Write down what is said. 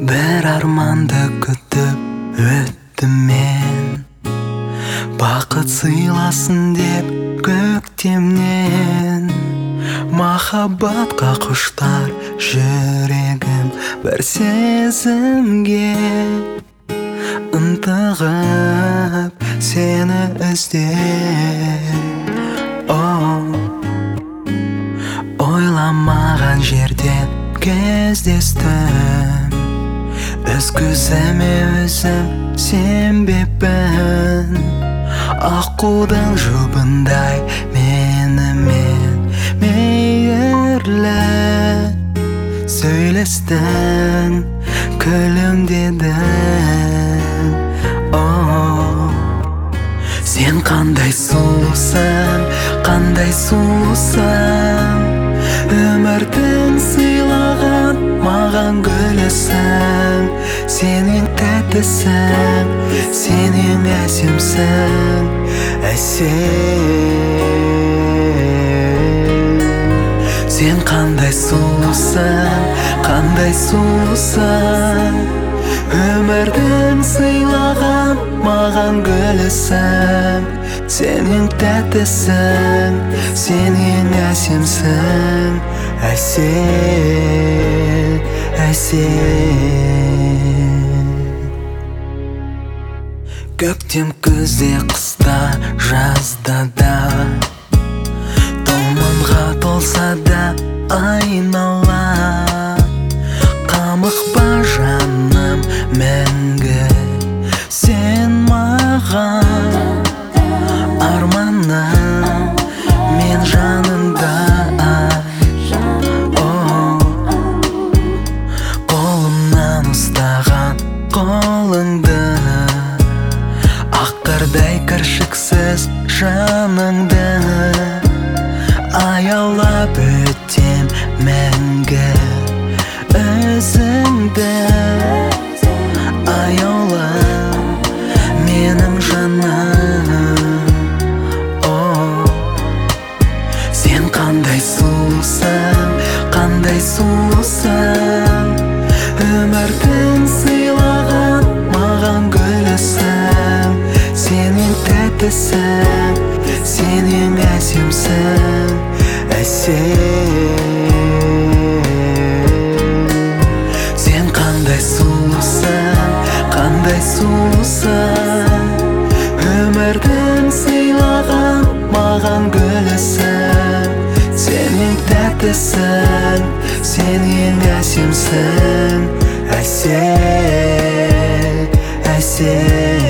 арманды күтіп өттім мен бақыт сыйласын деп көктемнен махаббатқа құштар жүрегім бір сезімге ынтығып сені іздеп ойламаған жерден кездестім өз көзіме өзім сенбеппін аққудың жұбындай менімен мейірлі сөйлестің күлімдедің оу сен қандай сұлусың қандай сұлусың өмірдің сыйлаған маған гүлісің сен ең тәттісің сен ең әсемсің әсем. Сен қандай сұлусың қандай сұлусың. Өмірдің сыйлаған маған гүлісің сен ең тәттісің сен ең әсемсің әсем әсем. Көктем күзде қыста жазда да. Тұманға толса да айнала кіршіксіз жаныңды аялап өтем мәңгі өзіңді аяула менің жаным оу сен қандай сұлусың қандай сұлусың? Әсем сен қандай сұлусың қандай сұлусың өмірдің сыйлаған маған гүлісің сен ең тәттісің сен ең әсемсің әсем әсем